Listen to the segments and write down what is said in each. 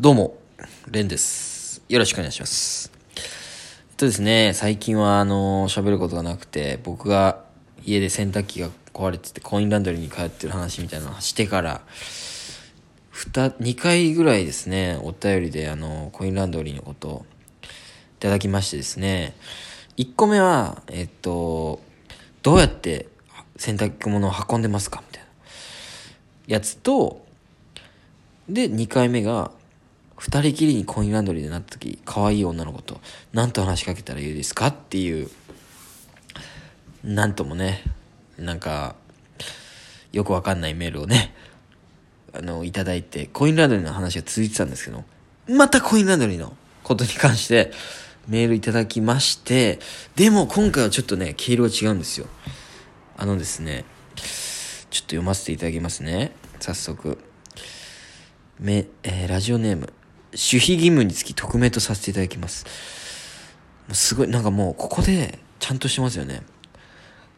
どうも、レンです。よろしくお願いします。えっとですね、最近はあの、喋ることがなくて、僕が家で洗濯機が壊れてて、コインランドリーに通ってる話みたいなのをしてから、ふた、2回ぐらいですね、お便りであの、コインランドリーのことをいただきましてですね、1個目は、えっと、どうやって洗濯物を運んでますかみたいなやつと、で、2回目が、二人きりにコインランドリーでなった時、可愛い女の子と、何と話しかけたらいいですかっていう、なんともね、なんか、よくわかんないメールをね、あの、いただいて、コインランドリーの話が続いてたんですけど、またコインランドリーのことに関して、メールいただきまして、でも今回はちょっとね、毛色が違うんですよ。あのですね、ちょっと読ませていただきますね。早速。め、えーラジオネーム、守秘義務につき匿名とさせていただきます。もうすごい、なんかもうここでちゃんとしてますよね。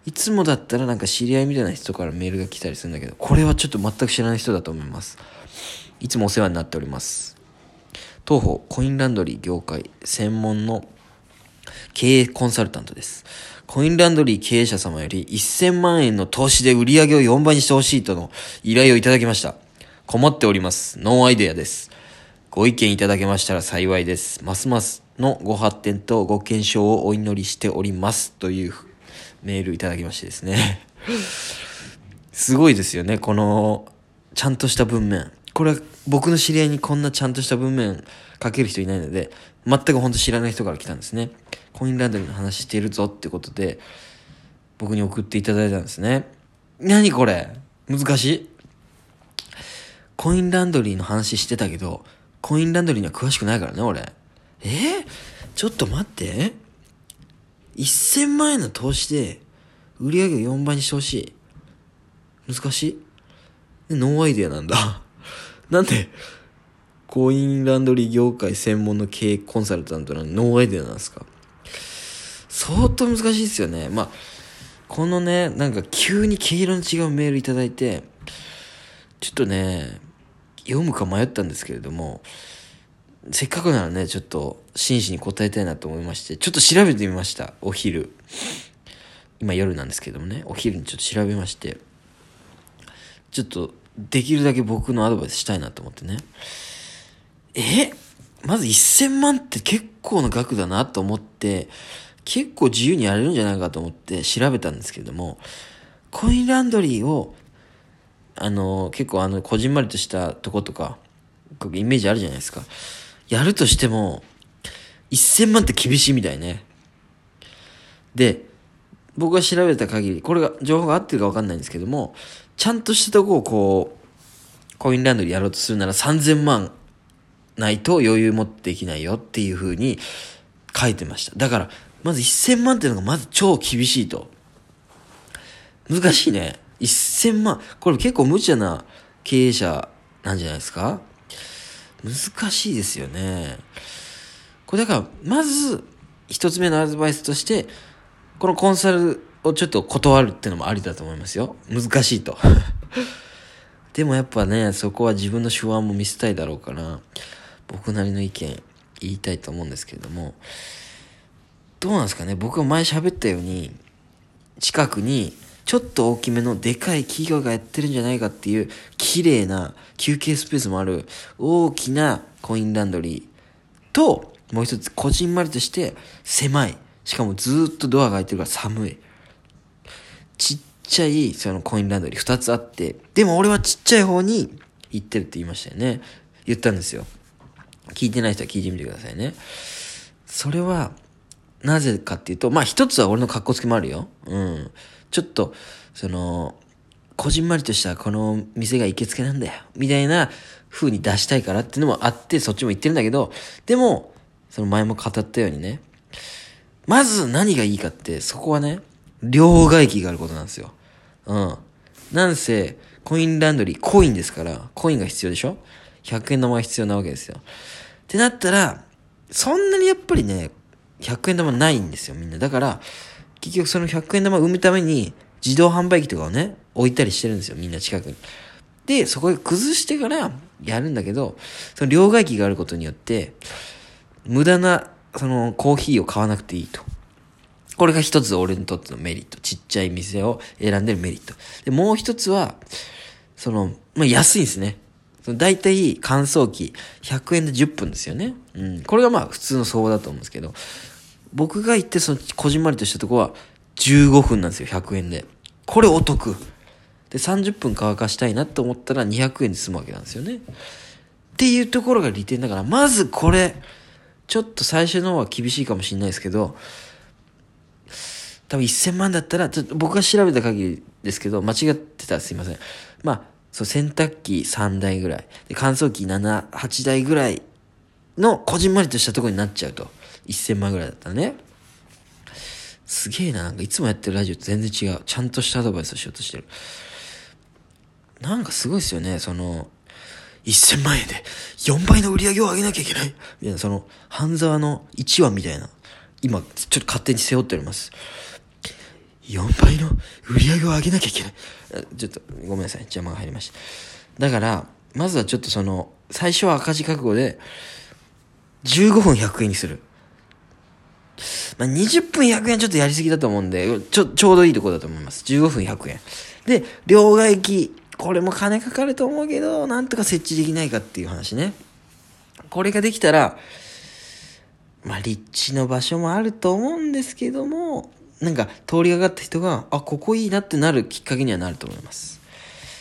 いつもだったらなんか知り合いみたいな人からメールが来たりするんだけど、これはちょっと全く知らない人だと思います。いつもお世話になっております。当方、コインランドリー業界専門の経営コンサルタントです。コインランドリー経営者様より1000万円の投資で売り上げを4倍にしてほしいとの依頼をいただきました。困っております。ノーアイデアです。ご意見いただけましたら幸いです。ますますのご発展とご健勝をお祈りしております。というメールいただきましてですね。すごいですよね、この、ちゃんとした文面。これは僕の知り合いにこんなちゃんとした文面書ける人いないので、全く本当知らない人から来たんですね。コインランドリーの話しているぞってことで、僕に送っていただいたんですね。何これ？難しい？コインランドリーの話してたけど、コインランドリーには詳しくないからね、俺。え？ちょっと待って。1000万円の投資で、売り上げを4倍にしてほしい。難しい no idea なんだ。なんで、コインランドリー業界専門の経営コンサルタントなの？に no idea なんですか？相当難しいですよね。まあ、このね、なんか急に毛色の違うメールいただいて、ちょっとね、読むか迷ったんですけれども、せっかくならね、ちょっと真摯に答えたいなと思いまして、ちょっと調べてみました、お昼。今夜なんですけどもね、お昼にちょっと調べまして、ちょっとできるだけ僕のアドバイスしたいなと思ってね。え？まず1000万って結構な額だなと思って、結構自由にやれるんじゃないかと思って調べたんですけれども、コインランドリーを、あの、結構あの、こじんまりとしたとことか、イメージあるじゃないですか。やるとしても、1000万って厳しいみたいね。で、僕が調べた限り、これが、情報が合ってるか分かんないんですけども、ちゃんとしたとこをこう、コインランドリーやろうとするなら3000万ないと余裕持ってできないよっていう風に書いてました。だから、まず1000万っていうのがまず超厳しいと。難しいね。1000万。これ結構無茶な経営者なんじゃないですか？難しいですよね。これだから、まず、一つ目のアドバイスとして、このコンサルをちょっと断るっていうのもありだと思いますよ。難しいと。でもやっぱね、そこは自分の手腕も見せたいだろうから、僕なりの意見言いたいと思うんですけれども、どうなんですかね？僕が前喋ったように、近くにちょっと大きめのでかい企業がやってるんじゃないかっていう綺麗な休憩スペースもある大きなコインランドリーと、もう一つこじんまりとして狭い。しかもずっとドアが開いてるから寒い。ちっちゃいそのコインランドリー2つあって、でも俺はちっちゃい方に行ってるって言いましたよね。言ったんですよ。聞いてない人は聞いてみてくださいね。それは、なぜかっていうと、まあ一つは俺の格好つけもあるよ。うん。ちょっと、その、こじんまりとしたこの店が行きつけなんだよ。みたいな風に出したいからっていうのもあって、そっちも言ってるんだけど、でも、その前も語ったようにね、まず何がいいかって、そこはね、両替機があることなんですよ。うん。なんせ、コインランドリー、コインですから、コインが必要でしょ ?100 円玉が必要なわけですよ。ってなったら、そんなにやっぱりね、100円玉ないんですよ、みんな。だから、結局その100円玉を生むために、自動販売機とかをね、置いたりしてるんですよ、みんな近くに。で、そこで崩してから、やるんだけど、その両替機があることによって、無駄な、その、コーヒーを買わなくていいと。これが一つ俺にとってのメリット。ちっちゃい店を選んでるメリット。で、もう一つは、その、まあ、安いんですね。その大体乾燥機100円で10分ですよね。うん。これがまあ普通の相場だと思うんですけど、僕が行ってそのこじんまりとしたとこは15分なんですよ、100円で。これお得。で、30分乾かしたいなと思ったら200円で済むわけなんですよね。っていうところが利点だから、まずこれ、ちょっと最初の方は厳しいかもしれないですけど、多分1000万だったら、ちょっと僕が調べた限りですけど、間違ってたらすいません。まあ、そう、洗濯機3台ぐらい、で乾燥機7、8台ぐらいのこじんまりとしたところになっちゃうと。1000万ぐらいだったね。すげえな、なんかいつもやってるラジオと全然違う。ちゃんとしたアドバイスをしようとしてる。なんかすごいですよね、その、1000万円で4倍の売り上げを上げなきゃいけない。みたいな、その、半沢の1話みたいな。今、ちょっと勝手に背負っております。4倍の売り上げを上げなきゃいけない。ちょっと、ごめんなさい。邪魔が入りました。だから、まずはちょっとその、最初は赤字覚悟で、15分100円にする。まあ、20分100円ちょっとやりすぎだと思うんで、ちょ、ちょうどいいとこだと思います。15分100円。で、両替機、これも金かかると思うけど、なんとか設置できないかっていう話ね。これができたら、まあ、立地の場所もあると思うんですけども、なんか通りがかった人が、あ、ここいいなってなるきっかけにはなると思います。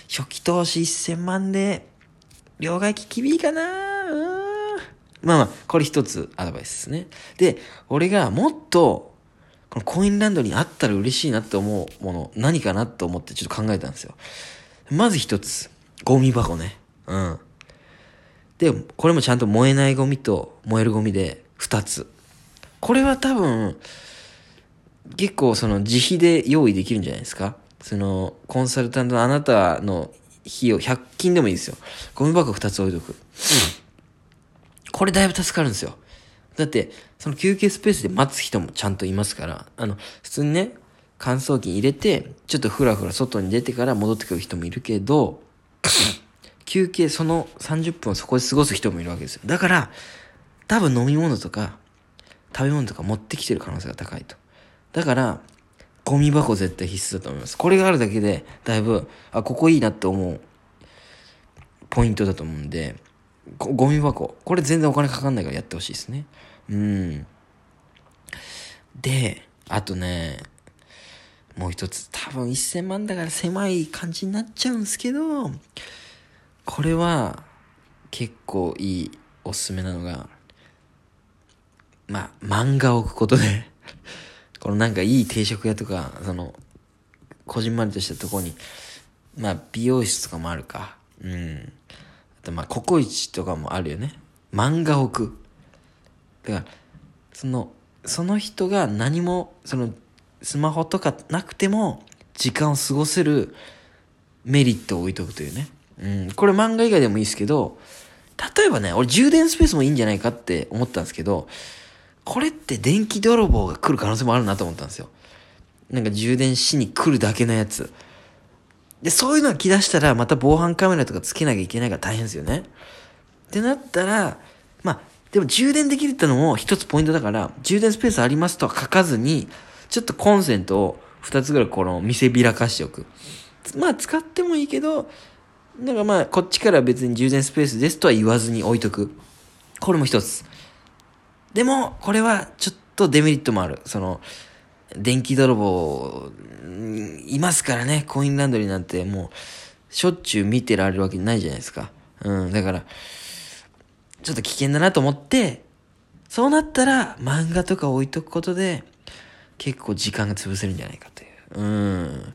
初期投資1000万で、両替機厳しいかなうんまあまあ、これ一つアドバイスですね。で、俺がもっと、このコインランドリーにあったら嬉しいなって思うもの、何かなと思ってちょっと考えたんですよ。まず一つ、ゴミ箱ね。うん。で、これもちゃんと燃えないゴミと燃えるゴミで二つ。これは多分、結構その自費で用意できるんじゃないですか？その、コンサルタントのあなたの費用、100均でもいいですよ。ゴミ箱2つ置いとく。これだいぶ助かるんですよ。だって、その休憩スペースで待つ人もちゃんといますから、あの、普通にね、乾燥機入れて、ちょっとふらふら外に出てから戻ってくる人もいるけど、休憩その30分をそこで過ごす人もいるわけですよ。だから、多分飲み物とか、食べ物とか持ってきてる可能性が高いと。だから、ゴミ箱絶対必須だと思います。これがあるだけで、だいぶ、あ、ここいいなって思う、ポイントだと思うんで、ゴミ箱。これ全然お金かかんないからやってほしいですね。うん。で、あとね、もう一つ、多分1000万だから狭い感じになっちゃうんですけど、これは結構いいおすすめなのが、まあ、漫画を置くことで このなんかいい定食屋とか、その、こじんまりとしたとこに、まあ、美容室とかもあるか。うん。まあ、ココイチとかもあるよね。漫画置く。だから、その、その人が何も、その、スマホとかなくても、時間を過ごせるメリットを置いとくというね。うん。これ漫画以外でもいいですけど、例えばね、俺充電スペースもいいんじゃないかって思ったんですけど、これって電気泥棒が来る可能性もあるなと思ったんですよ。なんか充電しに来るだけのやつ。で、そういうのが来だしたら、また防犯カメラとかつけなきゃいけないから大変ですよね。ってなったら、まあ、でも充電できるってのも一つポイントだから、充電スペースありますとは書かずに、ちょっとコンセントを二つぐらいこの見せびらかしておく。まあ、使ってもいいけど、なんかまあ、こっちから別に充電スペースですとは言わずに置いとく。これも一つ。でも、これはちょっとデメリットもある。その、電気泥棒、いますからね、コインランドリーなんてもう、しょっちゅう見てられるわけないじゃないですか。うん、だから、ちょっと危険だなと思って、そうなったら漫画とか置いとくことで、結構時間が潰せるんじゃないかという。うん。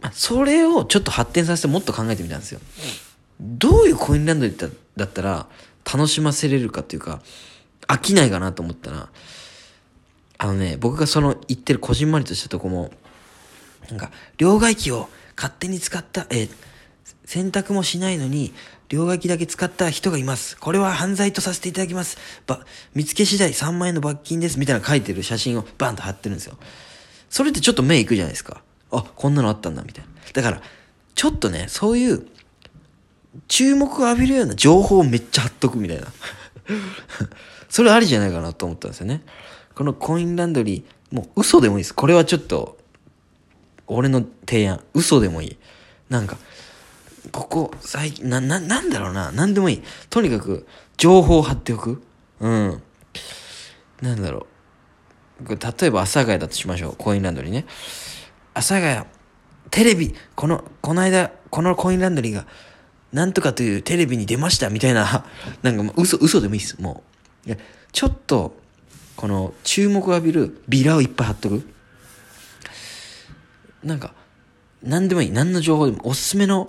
まあ、それをちょっと発展させてもっと考えてみたんですよ。どういうコインランドリーだったら楽しませれるかっていうか、飽きないかなと思ったら、あのね、僕がその行ってるこじんまりとしたとこも、なんか、両替機を勝手に使った、え洗濯もしないのに、両替機だけ使った人がいます。これは犯罪とさせていただきます。ば、見つけ次第3万円の罰金です。みたいな書いてる写真をバンと貼ってるんですよ。それってちょっと目いくじゃないですか。あ、こんなのあったんだ、みたいな。だから、ちょっとね、そういう、注目を浴びるような情報をめっちゃ貼っとくみたいな。それありじゃないかなと思ったんですよね。このコインランドリー、もう嘘でもいいです。これはちょっと、俺の提案。嘘でもいい。なんか、ここ、最近、な、な、なんだろうな。なんでもいい。とにかく、情報を貼っておく。うん。なんだろう。例えば、阿佐ヶ谷だとしましょう。コインランドリーね。阿佐ヶ谷、テレビ、この、この間、このコインランドリーが、なんとかというテレビに出ましたみたいな、なんかもう嘘、嘘でもいいです。もう。いや、ちょっと、この、注目を浴びるビラをいっぱい貼っとく？なんか、何でもいい。何の情報でも、おすすめの、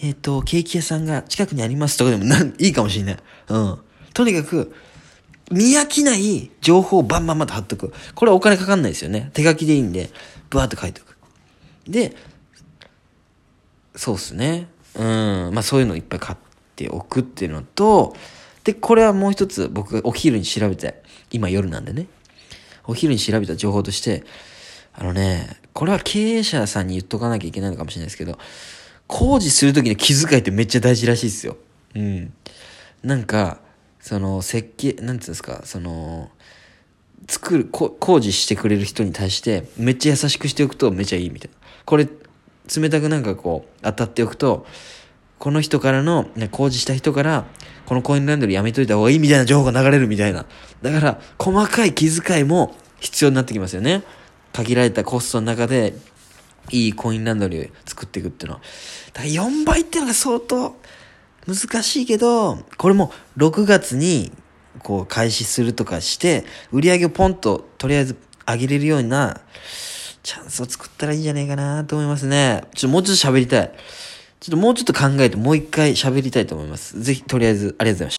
えっ、ー、と、ケーキ屋さんが近くにありますとかでもなん、いいかもしれない。うん。とにかく、見飽きない情報をバンバンまた貼っとく。これはお金かかんないですよね。手書きでいいんで、ブワーっと書いておく。で、そうっすね。うん。まあそういうのをいっぱい買っておくっていうのと、で、これはもう一つ僕がお昼に調べて、今夜なんでね。お昼に調べた情報として、あのね、これは経営者さんに言っとかなきゃいけないのかもしれないですけど、工事するときの気遣いってめっちゃ大事らしいですよ。うん。なんか、その、設計、なんていうんですか、その、作る、工事してくれる人に対して、めっちゃ優しくしておくとめっちゃいいみたいな。これ、冷たくなんかこう、当たっておくと、この人からの、ね、工事した人から、このコインランドリーやめといた方がいいみたいな情報が流れるみたいな。だから、細かい気遣いも必要になってきますよね。限られたコストの中で、いいコインランドリーを作っていくっていうのは。だから4倍っていうのが相当難しいけど、これも6月にこう開始するとかして、売り上げをポンととりあえず上げれるようなチャンスを作ったらいいんじゃないかなと思いますね。ちょっともうちょっと喋りたい。ちょっともうちょっと考えてもう一回喋りたいと思います。ぜひ、とりあえず、ありがとうございました。